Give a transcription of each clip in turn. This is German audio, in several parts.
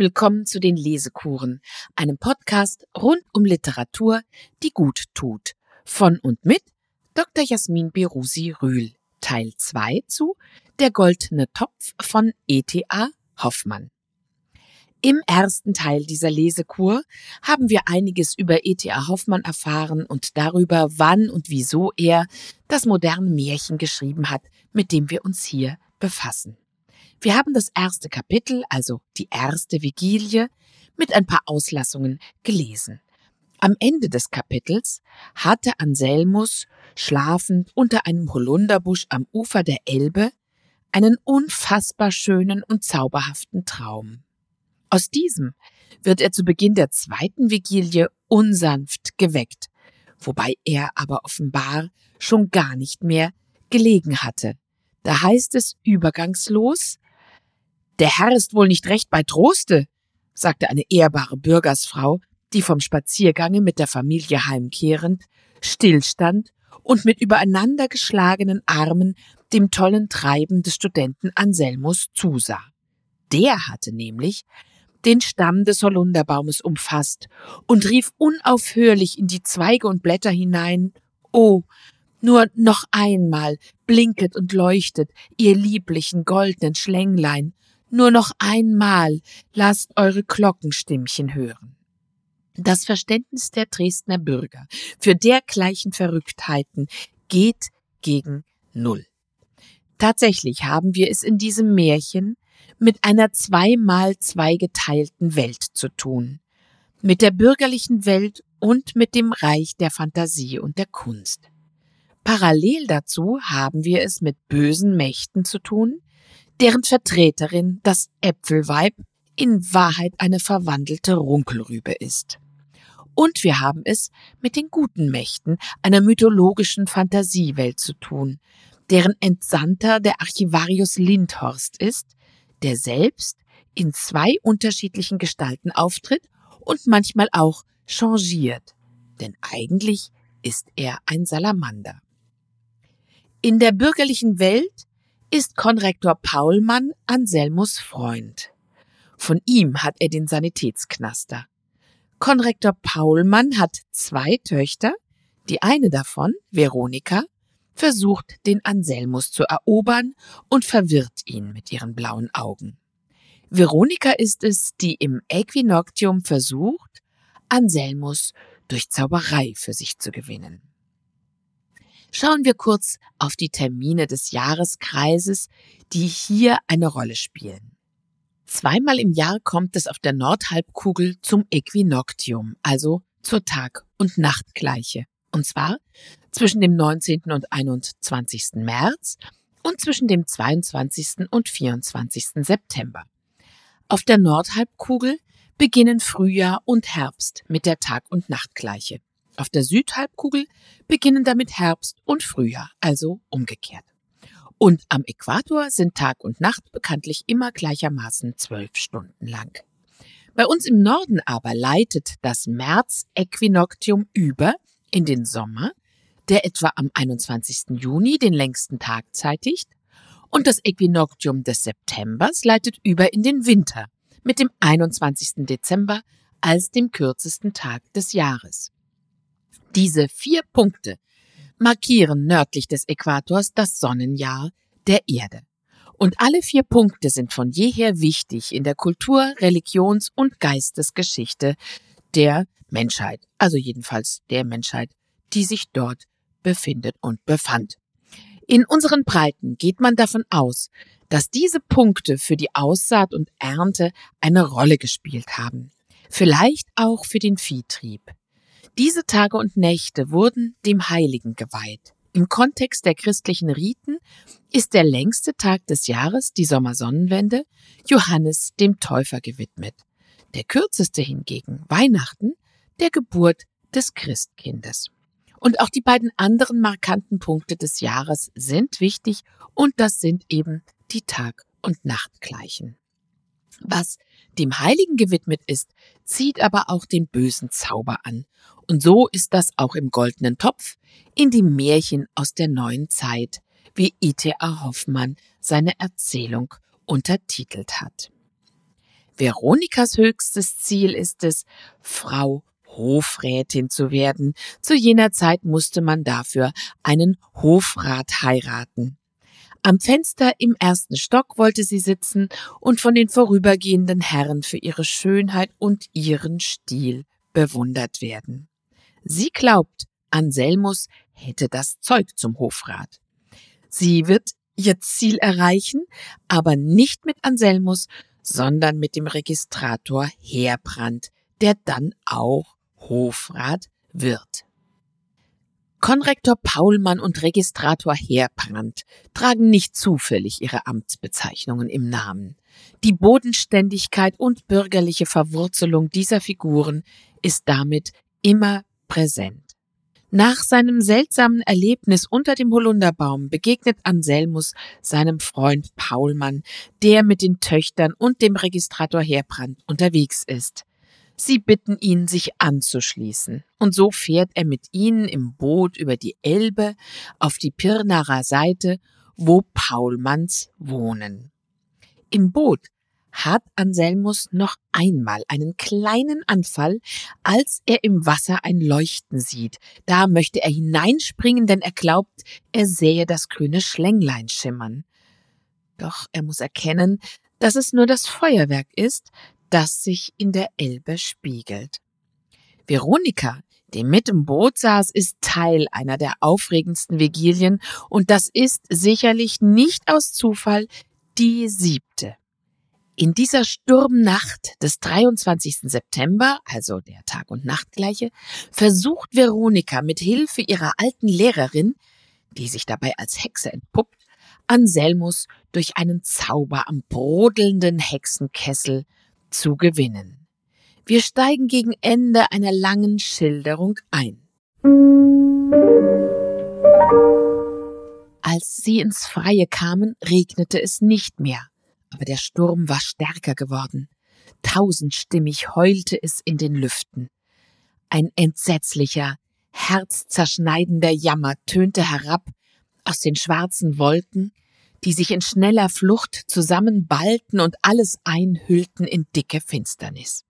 Willkommen zu den Lesekuren, einem Podcast rund um Literatur, die gut tut. Von und mit Dr. Jasmin Berusi Rühl. Teil 2 zu Der goldene Topf von E.T.A. Hoffmann. Im ersten Teil dieser Lesekur haben wir einiges über E.T.A. Hoffmann erfahren und darüber, wann und wieso er das moderne Märchen geschrieben hat, mit dem wir uns hier befassen. Wir haben das erste Kapitel, also die erste Vigilie, mit ein paar Auslassungen gelesen. Am Ende des Kapitels hatte Anselmus, schlafend unter einem Holunderbusch am Ufer der Elbe, einen unfassbar schönen und zauberhaften Traum. Aus diesem wird er zu Beginn der zweiten Vigilie unsanft geweckt, wobei er aber offenbar schon gar nicht mehr gelegen hatte. Da heißt es übergangslos, der Herr ist wohl nicht recht bei Troste, sagte eine ehrbare Bürgersfrau, die vom Spaziergange mit der Familie heimkehrend stillstand und mit übereinander geschlagenen Armen dem tollen Treiben des Studenten Anselmus zusah. Der hatte nämlich den Stamm des Holunderbaumes umfasst und rief unaufhörlich in die Zweige und Blätter hinein, Oh, nur noch einmal blinket und leuchtet ihr lieblichen goldenen Schlänglein, nur noch einmal lasst eure Glockenstimmchen hören. Das Verständnis der Dresdner Bürger für dergleichen Verrücktheiten geht gegen Null. Tatsächlich haben wir es in diesem Märchen mit einer zweimal zweigeteilten Welt zu tun. Mit der bürgerlichen Welt und mit dem Reich der Fantasie und der Kunst. Parallel dazu haben wir es mit bösen Mächten zu tun, deren Vertreterin das Äpfelweib in Wahrheit eine verwandelte Runkelrübe ist. Und wir haben es mit den guten Mächten einer mythologischen Fantasiewelt zu tun, deren Entsandter der Archivarius Lindhorst ist, der selbst in zwei unterschiedlichen Gestalten auftritt und manchmal auch changiert, denn eigentlich ist er ein Salamander. In der bürgerlichen Welt ist Konrektor Paulmann Anselmus Freund. Von ihm hat er den Sanitätsknaster. Konrektor Paulmann hat zwei Töchter, die eine davon, Veronika, versucht, den Anselmus zu erobern und verwirrt ihn mit ihren blauen Augen. Veronika ist es, die im Äquinoctium versucht, Anselmus durch Zauberei für sich zu gewinnen. Schauen wir kurz auf die Termine des Jahreskreises, die hier eine Rolle spielen. Zweimal im Jahr kommt es auf der Nordhalbkugel zum Äquinoctium, also zur Tag- und Nachtgleiche. Und zwar zwischen dem 19. und 21. März und zwischen dem 22. und 24. September. Auf der Nordhalbkugel beginnen Frühjahr und Herbst mit der Tag- und Nachtgleiche. Auf der Südhalbkugel beginnen damit Herbst und Frühjahr, also umgekehrt. Und am Äquator sind Tag und Nacht bekanntlich immer gleichermaßen zwölf Stunden lang. Bei uns im Norden aber leitet das März-Äquinoktium über in den Sommer, der etwa am 21. Juni den längsten Tag zeitigt, und das Äquinoktium des Septembers leitet über in den Winter mit dem 21. Dezember als dem kürzesten Tag des Jahres. Diese vier Punkte markieren nördlich des Äquators das Sonnenjahr der Erde. Und alle vier Punkte sind von jeher wichtig in der Kultur-, Religions- und Geistesgeschichte der Menschheit, also jedenfalls der Menschheit, die sich dort befindet und befand. In unseren Breiten geht man davon aus, dass diese Punkte für die Aussaat und Ernte eine Rolle gespielt haben. Vielleicht auch für den Viehtrieb. Diese Tage und Nächte wurden dem Heiligen geweiht. Im Kontext der christlichen Riten ist der längste Tag des Jahres, die Sommersonnenwende, Johannes dem Täufer gewidmet. Der kürzeste hingegen, Weihnachten, der Geburt des Christkindes. Und auch die beiden anderen markanten Punkte des Jahres sind wichtig und das sind eben die Tag- und Nachtgleichen. Was dem Heiligen gewidmet ist, zieht aber auch den bösen Zauber an. Und so ist das auch im goldenen Topf, in die Märchen aus der neuen Zeit, wie E.T.A. Hoffmann seine Erzählung untertitelt hat. Veronikas höchstes Ziel ist es, Frau Hofrätin zu werden. Zu jener Zeit musste man dafür einen Hofrat heiraten. Am Fenster im ersten Stock wollte sie sitzen und von den vorübergehenden Herren für ihre Schönheit und ihren Stil bewundert werden. Sie glaubt, Anselmus hätte das Zeug zum Hofrat. Sie wird ihr Ziel erreichen, aber nicht mit Anselmus, sondern mit dem Registrator Heerbrand, der dann auch Hofrat wird. Konrektor Paulmann und Registrator Heerbrand tragen nicht zufällig ihre Amtsbezeichnungen im Namen. Die Bodenständigkeit und bürgerliche Verwurzelung dieser Figuren ist damit immer präsent. Nach seinem seltsamen Erlebnis unter dem Holunderbaum begegnet Anselmus seinem Freund Paulmann, der mit den Töchtern und dem Registrator Heerbrand unterwegs ist. Sie bitten ihn, sich anzuschließen, und so fährt er mit ihnen im Boot über die Elbe auf die Pirnaer Seite, wo Paulmanns wohnen. Im Boot hat Anselmus noch einmal einen kleinen Anfall, als er im Wasser ein Leuchten sieht. Da möchte er hineinspringen, denn er glaubt, er sähe das grüne Schlänglein schimmern. Doch er muss erkennen, dass es nur das Feuerwerk ist, das sich in der Elbe spiegelt. Veronika, die mit im Boot saß, ist Teil einer der aufregendsten Vigilien und das ist sicherlich nicht aus Zufall die siebte. In dieser Sturmnacht des 23. September, also der Tag- und Nachtgleiche, versucht Veronika mit Hilfe ihrer alten Lehrerin, die sich dabei als Hexe entpuppt, Anselmus durch einen Zauber am brodelnden Hexenkessel zu gewinnen. Wir steigen gegen Ende einer langen Schilderung ein. Als sie ins Freie kamen, regnete es nicht mehr aber der Sturm war stärker geworden. Tausendstimmig heulte es in den Lüften. Ein entsetzlicher, herzzerschneidender Jammer tönte herab aus den schwarzen Wolken, die sich in schneller Flucht zusammenballten und alles einhüllten in dicke Finsternis.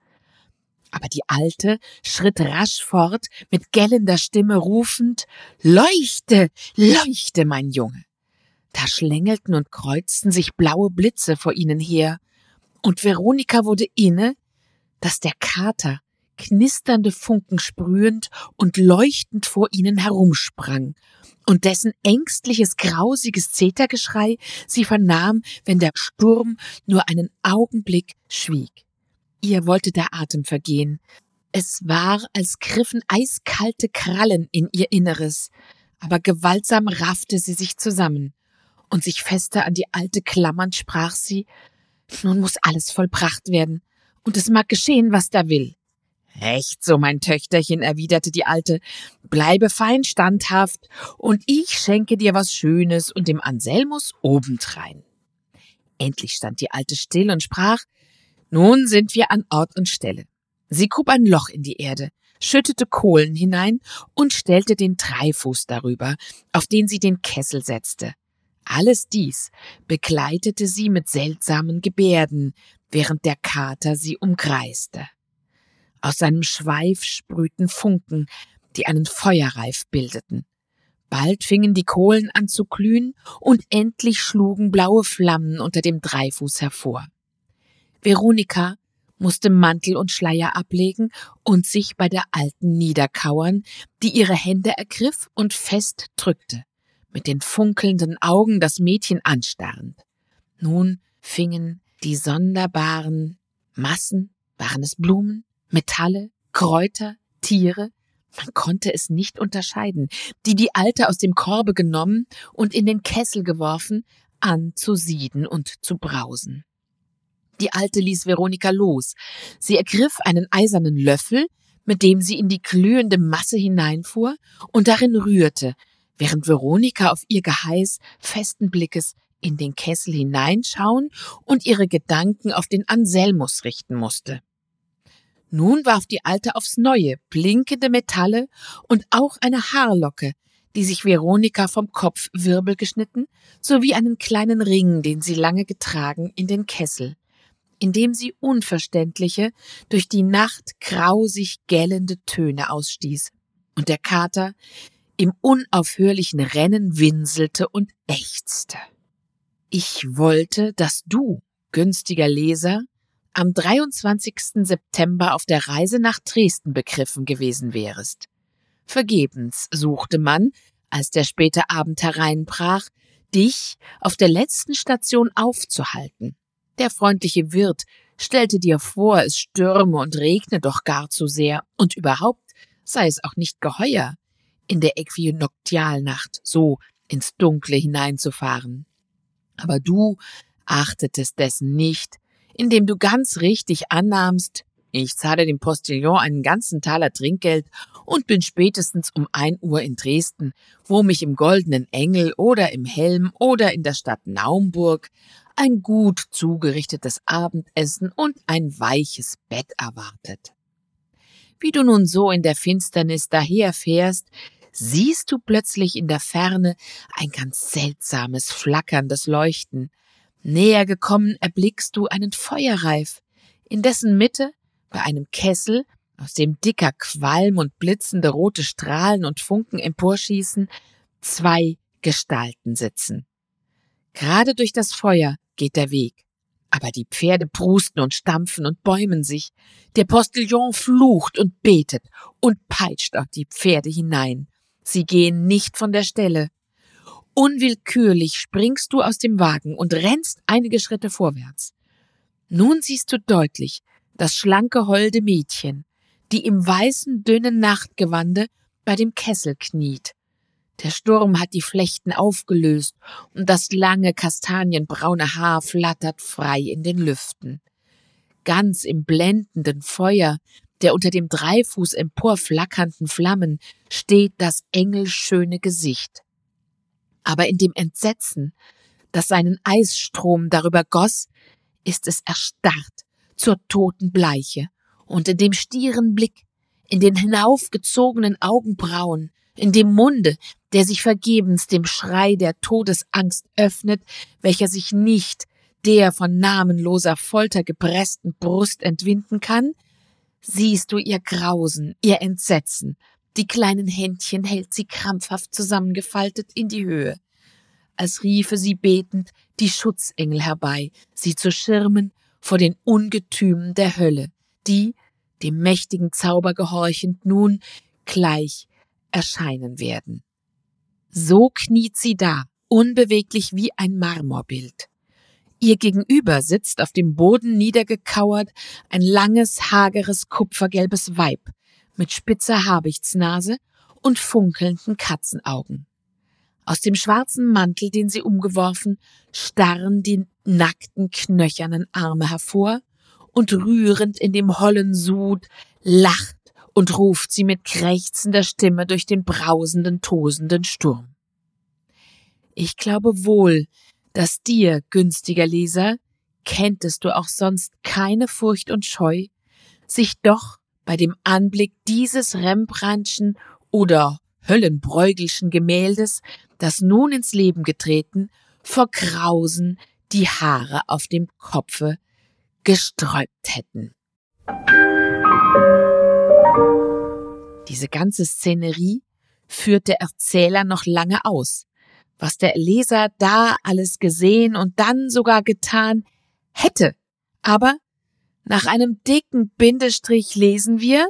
Aber die Alte schritt rasch fort, mit gellender Stimme rufend Leuchte, leuchte, mein Junge. Da schlängelten und kreuzten sich blaue Blitze vor ihnen her, und Veronika wurde inne, dass der Kater knisternde Funken sprühend und leuchtend vor ihnen herumsprang, und dessen ängstliches, grausiges Zetergeschrei sie vernahm, wenn der Sturm nur einen Augenblick schwieg. Ihr wollte der Atem vergehen. Es war, als griffen eiskalte Krallen in ihr Inneres, aber gewaltsam raffte sie sich zusammen und sich fester an die alte klammernd sprach sie, nun muss alles vollbracht werden, und es mag geschehen, was da will. Recht so, mein Töchterchen, erwiderte die Alte, bleibe fein standhaft, und ich schenke dir was Schönes und dem Anselmus obendrein. Endlich stand die Alte still und sprach, nun sind wir an Ort und Stelle. Sie grub ein Loch in die Erde, schüttete Kohlen hinein und stellte den Dreifuß darüber, auf den sie den Kessel setzte. Alles dies begleitete sie mit seltsamen Gebärden, während der Kater sie umkreiste. Aus seinem Schweif sprühten Funken, die einen Feuerreif bildeten. Bald fingen die Kohlen an zu glühen und endlich schlugen blaue Flammen unter dem Dreifuß hervor. Veronika musste Mantel und Schleier ablegen und sich bei der Alten niederkauern, die ihre Hände ergriff und fest drückte mit den funkelnden Augen das Mädchen anstarrend. Nun fingen die sonderbaren Massen, waren es Blumen, Metalle, Kräuter, Tiere, man konnte es nicht unterscheiden, die die Alte aus dem Korbe genommen und in den Kessel geworfen, an zu sieden und zu brausen. Die Alte ließ Veronika los. Sie ergriff einen eisernen Löffel, mit dem sie in die glühende Masse hineinfuhr und darin rührte, während Veronika auf ihr Geheiß festen Blickes in den Kessel hineinschauen und ihre Gedanken auf den Anselmus richten musste. Nun warf die Alte aufs Neue blinkende Metalle und auch eine Haarlocke, die sich Veronika vom Kopfwirbel geschnitten, sowie einen kleinen Ring, den sie lange getragen, in den Kessel. indem sie unverständliche, durch die Nacht grausig gellende Töne ausstieß, und der Kater im unaufhörlichen Rennen winselte und ächzte. Ich wollte, dass du, günstiger Leser, am 23. September auf der Reise nach Dresden begriffen gewesen wärest. Vergebens suchte man, als der späte Abend hereinbrach, dich auf der letzten Station aufzuhalten. Der freundliche Wirt stellte dir vor, es stürme und regne doch gar zu sehr, und überhaupt sei es auch nicht geheuer, in der Äquinoktialnacht so ins Dunkle hineinzufahren. Aber du achtetest dessen nicht, indem du ganz richtig annahmst, ich zahle dem Postillon einen ganzen Taler Trinkgeld und bin spätestens um ein Uhr in Dresden, wo mich im Goldenen Engel oder im Helm oder in der Stadt Naumburg ein gut zugerichtetes Abendessen und ein weiches Bett erwartet. Wie du nun so in der Finsternis daherfährst, siehst du plötzlich in der Ferne ein ganz seltsames, flackerndes Leuchten. Näher gekommen erblickst du einen Feuerreif, in dessen Mitte bei einem Kessel, aus dem dicker Qualm und blitzende rote Strahlen und Funken emporschießen, zwei Gestalten sitzen. Gerade durch das Feuer geht der Weg. Aber die Pferde prusten und stampfen und bäumen sich. Der Postillon flucht und betet und peitscht auf die Pferde hinein. Sie gehen nicht von der Stelle. Unwillkürlich springst du aus dem Wagen und rennst einige Schritte vorwärts. Nun siehst du deutlich, das schlanke, holde Mädchen, die im weißen, dünnen Nachtgewande bei dem Kessel kniet. Der Sturm hat die Flechten aufgelöst und das lange kastanienbraune Haar flattert frei in den Lüften. Ganz im blendenden Feuer der unter dem Dreifuß emporflackernden Flammen steht das engelschöne Gesicht. Aber in dem Entsetzen, das seinen Eisstrom darüber goss, ist es erstarrt zur toten Bleiche, und in dem stieren Blick, in den hinaufgezogenen Augenbrauen, in dem Munde, der sich vergebens dem Schrei der Todesangst öffnet, welcher sich nicht der von namenloser Folter gepressten Brust entwinden kann, siehst du ihr Grausen, ihr Entsetzen, die kleinen Händchen hält sie krampfhaft zusammengefaltet in die Höhe, als riefe sie betend die Schutzengel herbei, sie zu schirmen vor den Ungetümen der Hölle, die, dem mächtigen Zauber gehorchend, nun gleich erscheinen werden. So kniet sie da, unbeweglich wie ein Marmorbild. Ihr gegenüber sitzt auf dem Boden niedergekauert ein langes, hageres, kupfergelbes Weib mit spitzer Habichtsnase und funkelnden Katzenaugen. Aus dem schwarzen Mantel, den sie umgeworfen, starren die nackten, knöchernen Arme hervor, und rührend in dem hollen Sud lacht und ruft sie mit krächzender Stimme durch den brausenden, tosenden Sturm. Ich glaube wohl, dass dir, günstiger Leser, kenntest du auch sonst keine Furcht und Scheu, sich doch bei dem Anblick dieses Rembrandtschen oder Höllenbräugelschen Gemäldes, das nun ins Leben getreten, vor Grausen die Haare auf dem Kopfe gesträubt hätten. Diese ganze Szenerie führt der Erzähler noch lange aus. Was der Leser da alles gesehen und dann sogar getan hätte. Aber nach einem dicken Bindestrich lesen wir,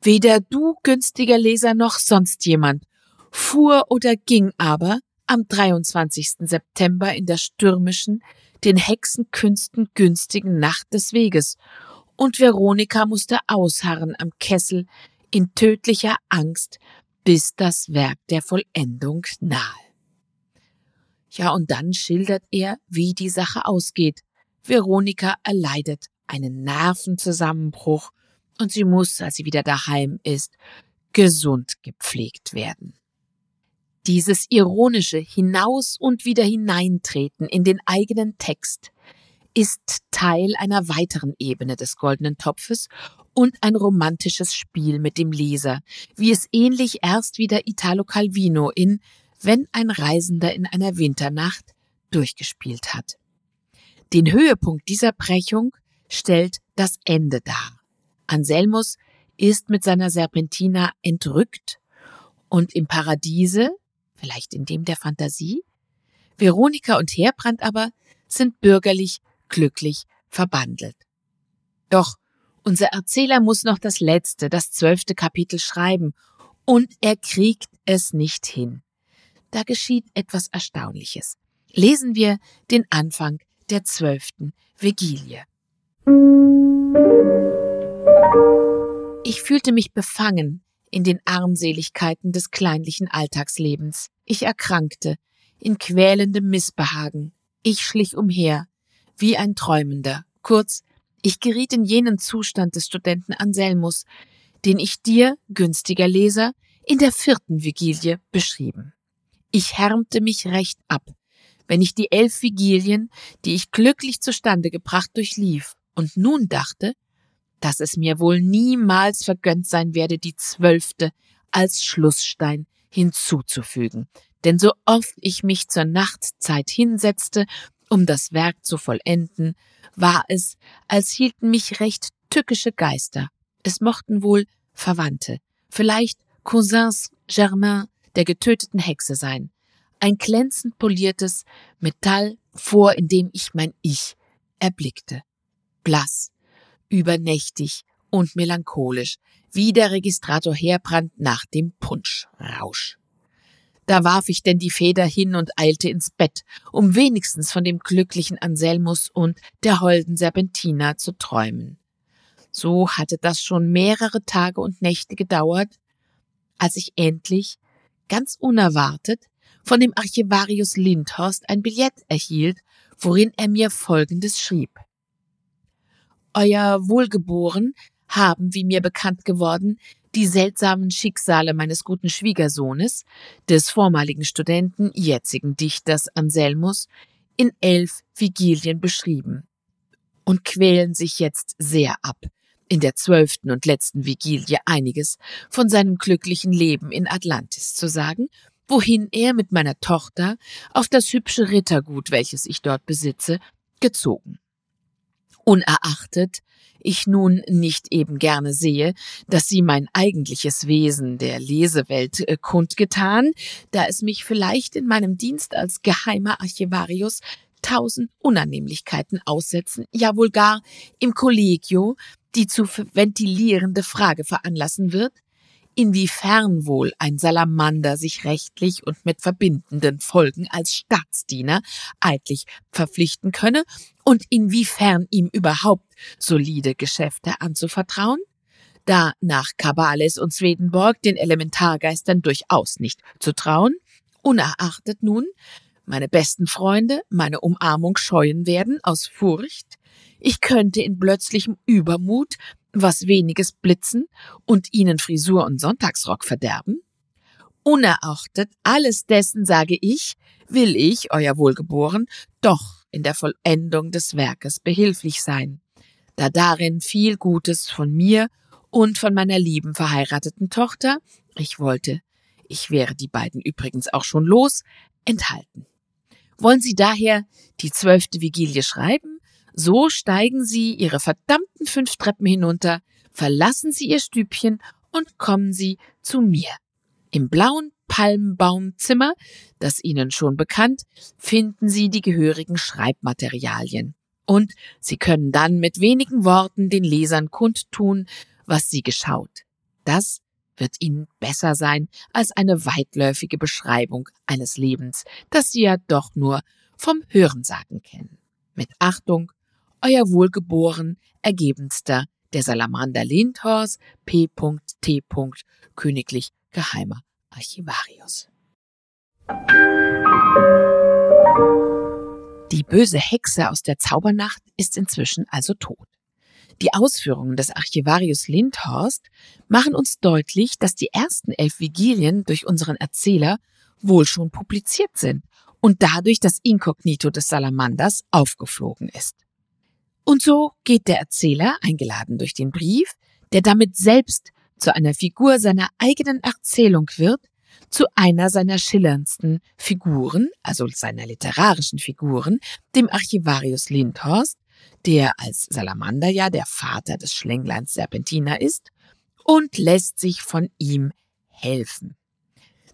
weder du, günstiger Leser, noch sonst jemand fuhr oder ging aber am 23. September in der stürmischen, den Hexenkünsten günstigen Nacht des Weges, und Veronika musste ausharren am Kessel in tödlicher Angst, bis das Werk der Vollendung nahe. Ja, und dann schildert er, wie die Sache ausgeht. Veronika erleidet einen Nervenzusammenbruch und sie muss, als sie wieder daheim ist, gesund gepflegt werden. Dieses ironische Hinaus und wieder hineintreten in den eigenen Text ist Teil einer weiteren Ebene des goldenen Topfes und ein romantisches Spiel mit dem Leser, wie es ähnlich erst wieder Italo Calvino in Wenn ein Reisender in einer Winternacht durchgespielt hat. Den Höhepunkt dieser Brechung stellt das Ende dar. Anselmus ist mit seiner Serpentina entrückt und im Paradiese, vielleicht in dem der Fantasie, Veronika und Heerbrand aber sind bürgerlich glücklich verbandelt. Doch unser Erzähler muss noch das letzte, das zwölfte Kapitel schreiben, und er kriegt es nicht hin. Da geschieht etwas Erstaunliches. Lesen wir den Anfang der zwölften Vigilie. Ich fühlte mich befangen in den Armseligkeiten des kleinlichen Alltagslebens. Ich erkrankte in quälendem Missbehagen. Ich schlich umher, wie ein Träumender. Kurz, ich geriet in jenen Zustand des Studenten Anselmus, den ich dir, günstiger Leser, in der vierten Vigilie beschrieben. Ich härmte mich recht ab, wenn ich die elf Vigilien, die ich glücklich zustande gebracht, durchlief und nun dachte, dass es mir wohl niemals vergönnt sein werde, die zwölfte als Schlussstein hinzuzufügen. Denn so oft ich mich zur Nachtzeit hinsetzte, um das Werk zu vollenden, war es, als hielten mich recht tückische Geister. Es mochten wohl Verwandte, vielleicht Cousins Germain der getöteten Hexe sein. Ein glänzend poliertes Metall vor, in dem ich mein Ich erblickte. Blass, übernächtig und melancholisch, wie der Registrator Heerbrand nach dem Punschrausch. Da warf ich denn die Feder hin und eilte ins Bett, um wenigstens von dem glücklichen Anselmus und der holden Serpentina zu träumen. So hatte das schon mehrere Tage und Nächte gedauert, als ich endlich, ganz unerwartet, von dem Archivarius Lindhorst ein Billett erhielt, worin er mir Folgendes schrieb. Euer Wohlgeboren haben, wie mir bekannt geworden, die seltsamen Schicksale meines guten Schwiegersohnes, des vormaligen Studenten, jetzigen Dichters Anselmus, in elf Vigilien beschrieben und quälen sich jetzt sehr ab, in der zwölften und letzten Vigilie einiges von seinem glücklichen Leben in Atlantis zu sagen, wohin er mit meiner Tochter auf das hübsche Rittergut, welches ich dort besitze, gezogen. Unerachtet ich nun nicht eben gerne sehe, dass sie mein eigentliches Wesen der Lesewelt äh, kundgetan, da es mich vielleicht in meinem Dienst als geheimer Archivarius tausend Unannehmlichkeiten aussetzen, ja wohl gar im Kollegio die zu ventilierende Frage veranlassen wird, inwiefern wohl ein Salamander sich rechtlich und mit verbindenden Folgen als Staatsdiener eidlich verpflichten könne und inwiefern ihm überhaupt solide Geschäfte anzuvertrauen? Da nach Kabales und Swedenborg den Elementargeistern durchaus nicht zu trauen, unerachtet nun meine besten Freunde meine Umarmung scheuen werden aus Furcht, ich könnte in plötzlichem Übermut was weniges blitzen und ihnen Frisur und Sonntagsrock verderben? Unerachtet alles dessen, sage ich, will ich, euer Wohlgeboren, doch in der Vollendung des Werkes behilflich sein, da darin viel Gutes von mir und von meiner lieben verheirateten Tochter, ich wollte, ich wäre die beiden übrigens auch schon los, enthalten. Wollen Sie daher die zwölfte Vigilie schreiben? So steigen sie ihre verdammten fünf Treppen hinunter, verlassen sie ihr Stübchen und kommen sie zu mir. Im blauen Palmbaumzimmer, das Ihnen schon bekannt, finden Sie die gehörigen Schreibmaterialien. Und Sie können dann mit wenigen Worten den Lesern kundtun, was Sie geschaut. Das wird Ihnen besser sein als eine weitläufige Beschreibung eines Lebens, das Sie ja doch nur vom Hörensagen kennen. Mit Achtung, euer wohlgeboren, ergebenster, der Salamander Lindhorst, P.T. Königlich Geheimer Archivarius. Die böse Hexe aus der Zaubernacht ist inzwischen also tot. Die Ausführungen des Archivarius Lindhorst machen uns deutlich, dass die ersten elf Vigilien durch unseren Erzähler wohl schon publiziert sind und dadurch das Inkognito des Salamanders aufgeflogen ist. Und so geht der Erzähler, eingeladen durch den Brief, der damit selbst zu einer Figur seiner eigenen Erzählung wird, zu einer seiner schillerndsten Figuren, also seiner literarischen Figuren, dem Archivarius Lindhorst, der als Salamander ja der Vater des Schlängleins Serpentina ist, und lässt sich von ihm helfen.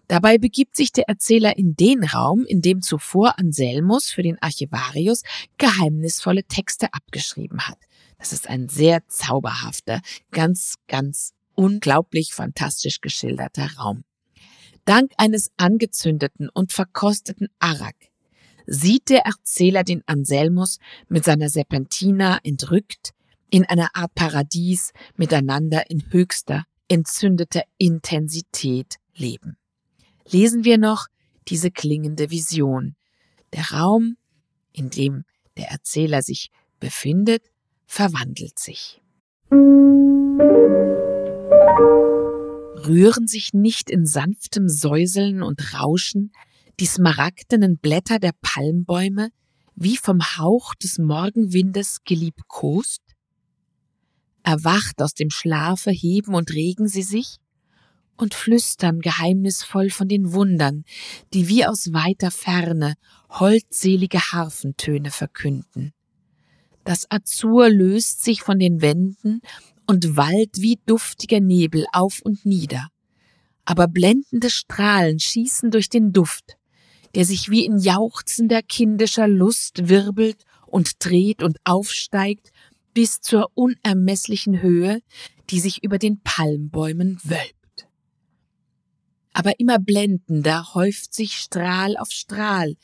Dabei begibt sich der Erzähler in den Raum, in dem zuvor Anselmus für den Archivarius geheimnisvolle Texte abgeschrieben hat. Das ist ein sehr zauberhafter, ganz, ganz unglaublich fantastisch geschilderter Raum. Dank eines angezündeten und verkosteten Arak sieht der Erzähler den Anselmus mit seiner Serpentina entrückt in einer Art Paradies miteinander in höchster, entzündeter Intensität leben. Lesen wir noch diese klingende Vision. Der Raum, in dem der Erzähler sich befindet, verwandelt sich. Rühren sich nicht in sanftem Säuseln und Rauschen die smaragdenen Blätter der Palmbäume wie vom Hauch des Morgenwindes geliebkost? Erwacht aus dem Schlafe heben und regen sie sich und flüstern geheimnisvoll von den Wundern, die wie aus weiter Ferne holdselige Harfentöne verkünden. Das Azur löst sich von den Wänden und wallt wie duftiger Nebel auf und nieder. Aber blendende Strahlen schießen durch den Duft, der sich wie in jauchzender kindischer Lust wirbelt und dreht und aufsteigt bis zur unermesslichen Höhe, die sich über den Palmbäumen wölbt. Aber immer blendender häuft sich Strahl auf Strahl,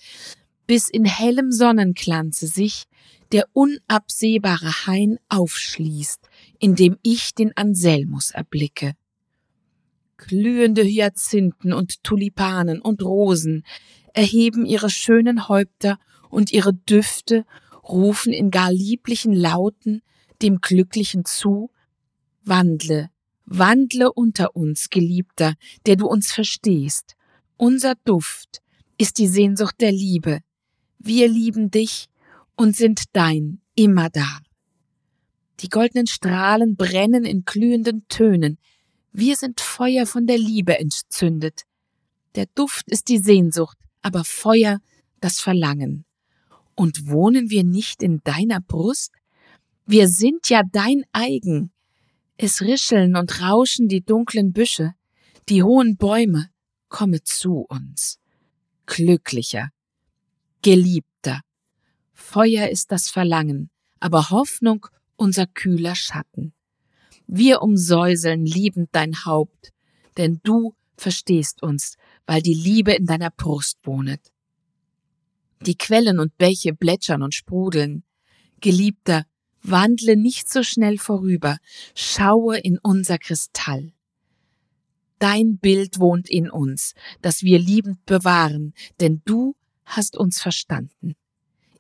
bis in hellem Sonnenglanze sich der unabsehbare Hain aufschließt, in dem ich den Anselmus erblicke. Glühende Hyazinthen und Tulipanen und Rosen erheben ihre schönen Häupter und ihre Düfte rufen in gar lieblichen Lauten dem Glücklichen zu, wandle, wandle unter uns, Geliebter, der du uns verstehst. Unser Duft ist die Sehnsucht der Liebe. Wir lieben dich und sind dein immer da. Die goldenen Strahlen brennen in glühenden Tönen. Wir sind Feuer von der Liebe entzündet. Der Duft ist die Sehnsucht, aber Feuer das Verlangen. Und wohnen wir nicht in deiner Brust? Wir sind ja dein eigen. Es rischeln und rauschen die dunklen Büsche, die hohen Bäume, komme zu uns. Glücklicher, geliebter. Feuer ist das Verlangen, aber Hoffnung unser kühler Schatten. Wir umsäuseln liebend dein Haupt, denn du verstehst uns, weil die Liebe in deiner Brust wohnet. Die Quellen und Bäche plätschern und sprudeln. Geliebter, wandle nicht so schnell vorüber, schaue in unser Kristall. Dein Bild wohnt in uns, das wir liebend bewahren, denn du hast uns verstanden.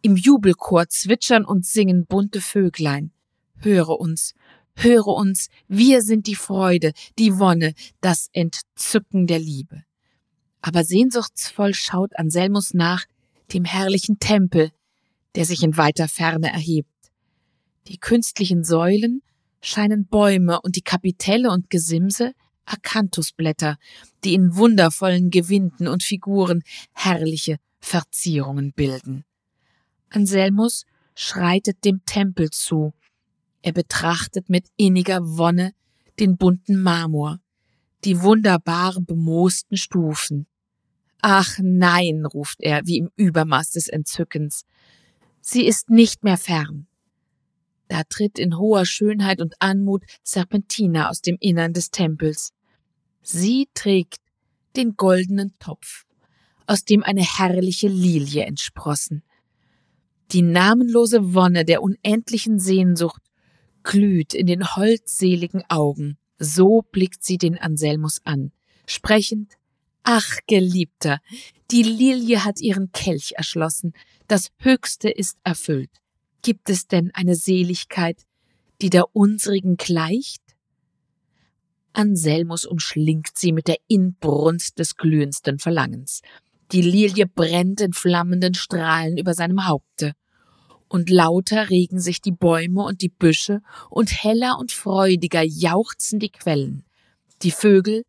Im Jubelchor zwitschern und singen bunte Vöglein. Höre uns, höre uns, wir sind die Freude, die Wonne, das Entzücken der Liebe. Aber sehnsuchtsvoll schaut Anselmus nach dem herrlichen Tempel, der sich in weiter Ferne erhebt. Die künstlichen Säulen scheinen Bäume und die Kapitelle und Gesimse Akanthusblätter, die in wundervollen Gewinden und Figuren herrliche Verzierungen bilden. Anselmus schreitet dem Tempel zu. Er betrachtet mit inniger Wonne den bunten Marmor, die wunderbar bemoosten Stufen. Ach nein, ruft er wie im Übermaß des Entzückens. Sie ist nicht mehr fern. Da tritt in hoher Schönheit und Anmut Serpentina aus dem Innern des Tempels. Sie trägt den goldenen Topf, aus dem eine herrliche Lilie entsprossen. Die namenlose Wonne der unendlichen Sehnsucht glüht in den holdseligen Augen. So blickt sie den Anselmus an, sprechend Ach, Geliebter, die Lilie hat ihren Kelch erschlossen, das Höchste ist erfüllt. Gibt es denn eine Seligkeit, die der unsrigen gleicht? Anselmus umschlingt sie mit der Inbrunst des glühendsten Verlangens. Die Lilie brennt in flammenden Strahlen über seinem Haupte. Und lauter regen sich die Bäume und die Büsche, und heller und freudiger jauchzen die Quellen. Die Vögel,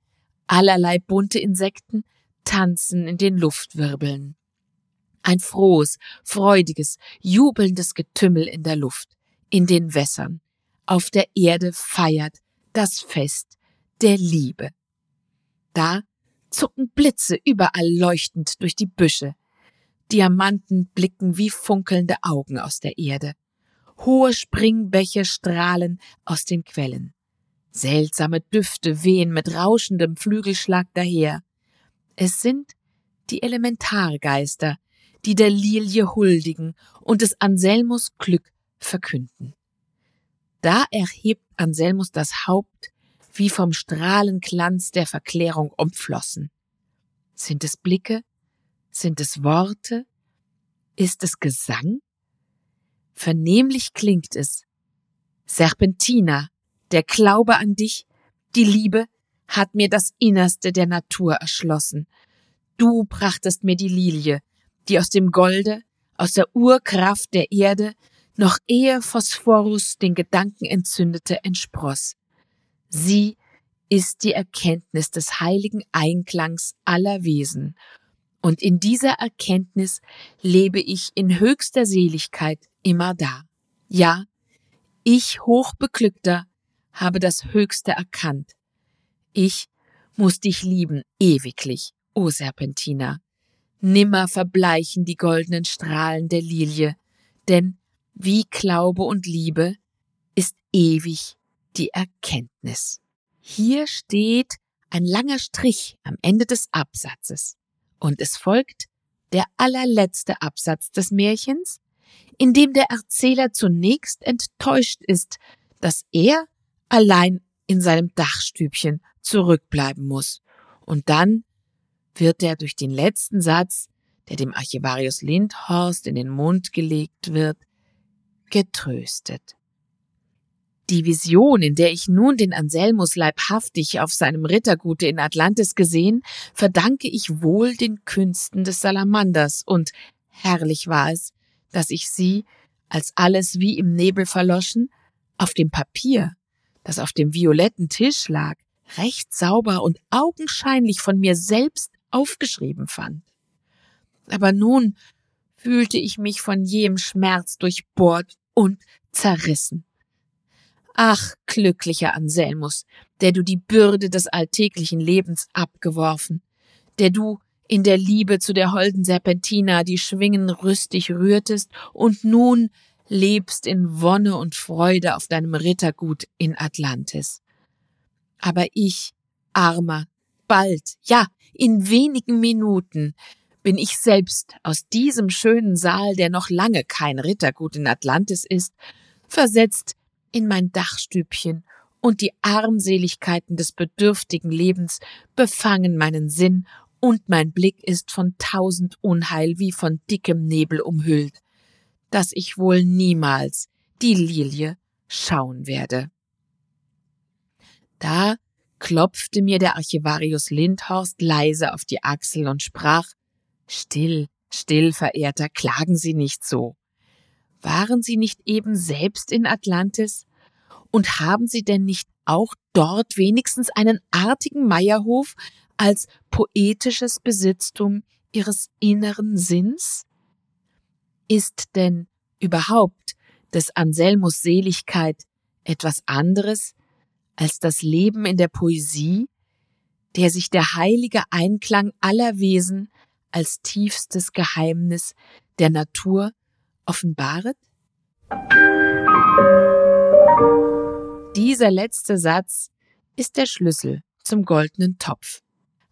allerlei bunte Insekten, tanzen in den Luftwirbeln. Ein frohes, freudiges, jubelndes Getümmel in der Luft, in den Wässern. Auf der Erde feiert das Fest der Liebe. Da zucken Blitze überall leuchtend durch die Büsche. Diamanten blicken wie funkelnde Augen aus der Erde. Hohe Springbäche strahlen aus den Quellen. Seltsame Düfte wehen mit rauschendem Flügelschlag daher. Es sind die Elementargeister, die der Lilie huldigen und des Anselmus Glück verkünden. Da erhebt Anselmus das Haupt, wie vom Strahlenglanz der Verklärung umflossen. Sind es Blicke? Sind es Worte? Ist es Gesang? Vernehmlich klingt es. Serpentina, der Glaube an dich, die Liebe, hat mir das Innerste der Natur erschlossen. Du brachtest mir die Lilie, die aus dem Golde, aus der Urkraft der Erde, noch ehe Phosphorus den Gedanken entzündete, entspross. Sie ist die Erkenntnis des heiligen Einklangs aller Wesen, und in dieser Erkenntnis lebe ich in höchster Seligkeit immer da. Ja, ich hochbeglückter habe das Höchste erkannt. Ich muss dich lieben ewiglich, o Serpentina. Nimmer verbleichen die goldenen Strahlen der Lilie, denn wie Glaube und Liebe ist ewig die Erkenntnis. Hier steht ein langer Strich am Ende des Absatzes und es folgt der allerletzte Absatz des Märchens, in dem der Erzähler zunächst enttäuscht ist, dass er allein in seinem Dachstübchen zurückbleiben muss. Und dann wird er durch den letzten Satz, der dem Archivarius Lindhorst in den Mund gelegt wird, getröstet. Die Vision, in der ich nun den Anselmus leibhaftig auf seinem Rittergute in Atlantis gesehen, verdanke ich wohl den Künsten des Salamanders, und herrlich war es, dass ich sie, als alles wie im Nebel verloschen, auf dem Papier, das auf dem violetten Tisch lag, recht sauber und augenscheinlich von mir selbst aufgeschrieben fand. Aber nun fühlte ich mich von jähem Schmerz durchbohrt und zerrissen. Ach, glücklicher Anselmus, der du die Bürde des alltäglichen Lebens abgeworfen, der du in der Liebe zu der holden Serpentina die Schwingen rüstig rührtest und nun lebst in Wonne und Freude auf deinem Rittergut in Atlantis. Aber ich, armer, bald, ja, in wenigen Minuten bin ich selbst aus diesem schönen Saal, der noch lange kein Rittergut in Atlantis ist, versetzt in mein Dachstübchen, und die Armseligkeiten des bedürftigen Lebens befangen meinen Sinn, und mein Blick ist von tausend Unheil wie von dickem Nebel umhüllt, dass ich wohl niemals die Lilie schauen werde. Da klopfte mir der Archivarius Lindhorst leise auf die Achsel und sprach Still, still, Verehrter, klagen Sie nicht so. Waren Sie nicht eben selbst in Atlantis? Und haben Sie denn nicht auch dort wenigstens einen artigen Meierhof als poetisches Besitztum Ihres inneren Sinns? Ist denn überhaupt des Anselmus Seligkeit etwas anderes als das Leben in der Poesie, der sich der heilige Einklang aller Wesen als tiefstes Geheimnis der Natur offenbaret? Dieser letzte Satz ist der Schlüssel zum goldenen Topf.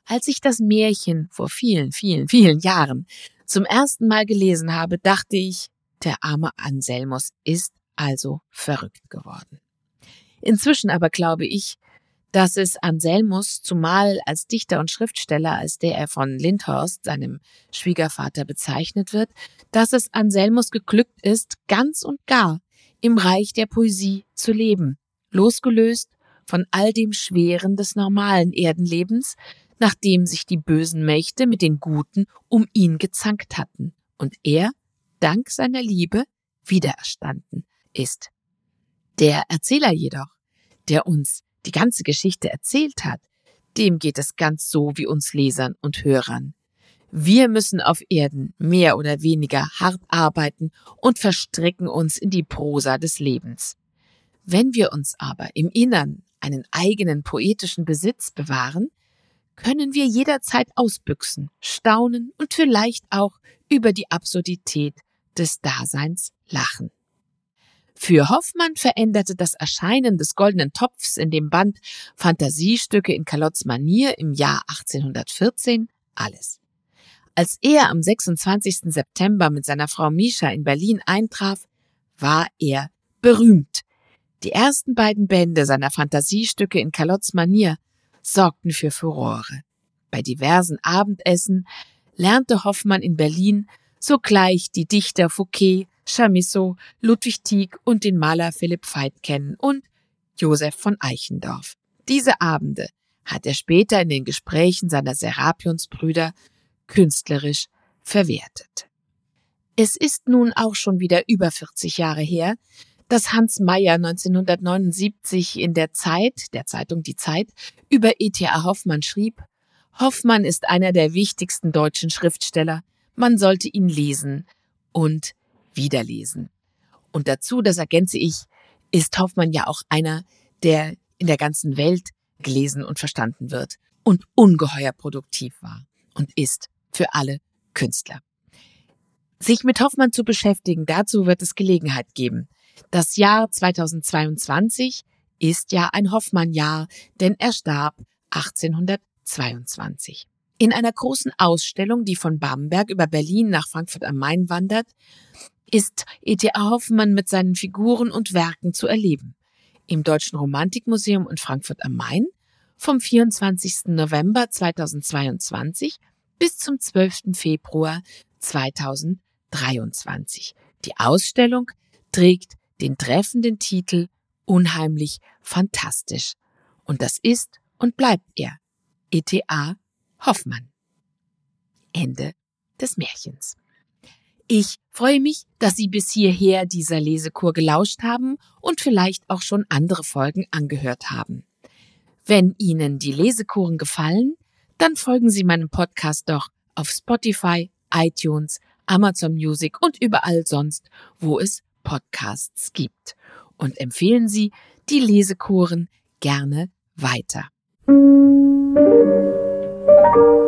Als ich das Märchen vor vielen, vielen, vielen Jahren zum ersten Mal gelesen habe, dachte ich, der arme Anselmus ist also verrückt geworden. Inzwischen aber glaube ich, dass es Anselmus, zumal als Dichter und Schriftsteller, als der er von Lindhorst, seinem Schwiegervater, bezeichnet wird, dass es Anselmus geglückt ist, ganz und gar im Reich der Poesie zu leben, losgelöst von all dem Schweren des normalen Erdenlebens, nachdem sich die bösen Mächte mit den Guten um ihn gezankt hatten und er, dank seiner Liebe, wiedererstanden ist. Der Erzähler jedoch, der uns die ganze Geschichte erzählt hat, dem geht es ganz so wie uns Lesern und Hörern. Wir müssen auf Erden mehr oder weniger hart arbeiten und verstricken uns in die Prosa des Lebens. Wenn wir uns aber im Innern einen eigenen poetischen Besitz bewahren, können wir jederzeit ausbüchsen, staunen und vielleicht auch über die Absurdität des Daseins lachen. Für Hoffmann veränderte das Erscheinen des Goldenen Topfs in dem Band Fantasiestücke in Calots Manier im Jahr 1814 alles. Als er am 26. September mit seiner Frau Misha in Berlin eintraf, war er berühmt. Die ersten beiden Bände seiner Fantasiestücke in Calots Manier sorgten für Furore. Bei diversen Abendessen lernte Hoffmann in Berlin sogleich die Dichter Fouquet, Chamisso, Ludwig Tieck und den Maler Philipp Veit kennen und Josef von Eichendorff. Diese Abende hat er später in den Gesprächen seiner Serapionsbrüder künstlerisch verwertet. Es ist nun auch schon wieder über 40 Jahre her, dass Hans Meyer 1979 in der Zeit, der Zeitung Die Zeit, über E.T.A. Hoffmann schrieb, Hoffmann ist einer der wichtigsten deutschen Schriftsteller, man sollte ihn lesen und wiederlesen. Und dazu, das ergänze ich, ist Hoffmann ja auch einer, der in der ganzen Welt gelesen und verstanden wird und ungeheuer produktiv war und ist für alle Künstler. Sich mit Hoffmann zu beschäftigen, dazu wird es Gelegenheit geben. Das Jahr 2022 ist ja ein Hoffmann-Jahr, denn er starb 1822. In einer großen Ausstellung, die von Bamberg über Berlin nach Frankfurt am Main wandert, ist E.T.A. Hoffmann mit seinen Figuren und Werken zu erleben. Im Deutschen Romantikmuseum in Frankfurt am Main vom 24. November 2022 bis zum 12. Februar 2023. Die Ausstellung trägt den treffenden Titel Unheimlich fantastisch. Und das ist und bleibt er. E.T.A. Hoffmann. Ende des Märchens. Ich freue mich, dass Sie bis hierher dieser Lesekur gelauscht haben und vielleicht auch schon andere Folgen angehört haben. Wenn Ihnen die Lesekuren gefallen, dann folgen Sie meinem Podcast doch auf Spotify, iTunes, Amazon Music und überall sonst, wo es Podcasts gibt. Und empfehlen Sie die Lesekuren gerne weiter. Thank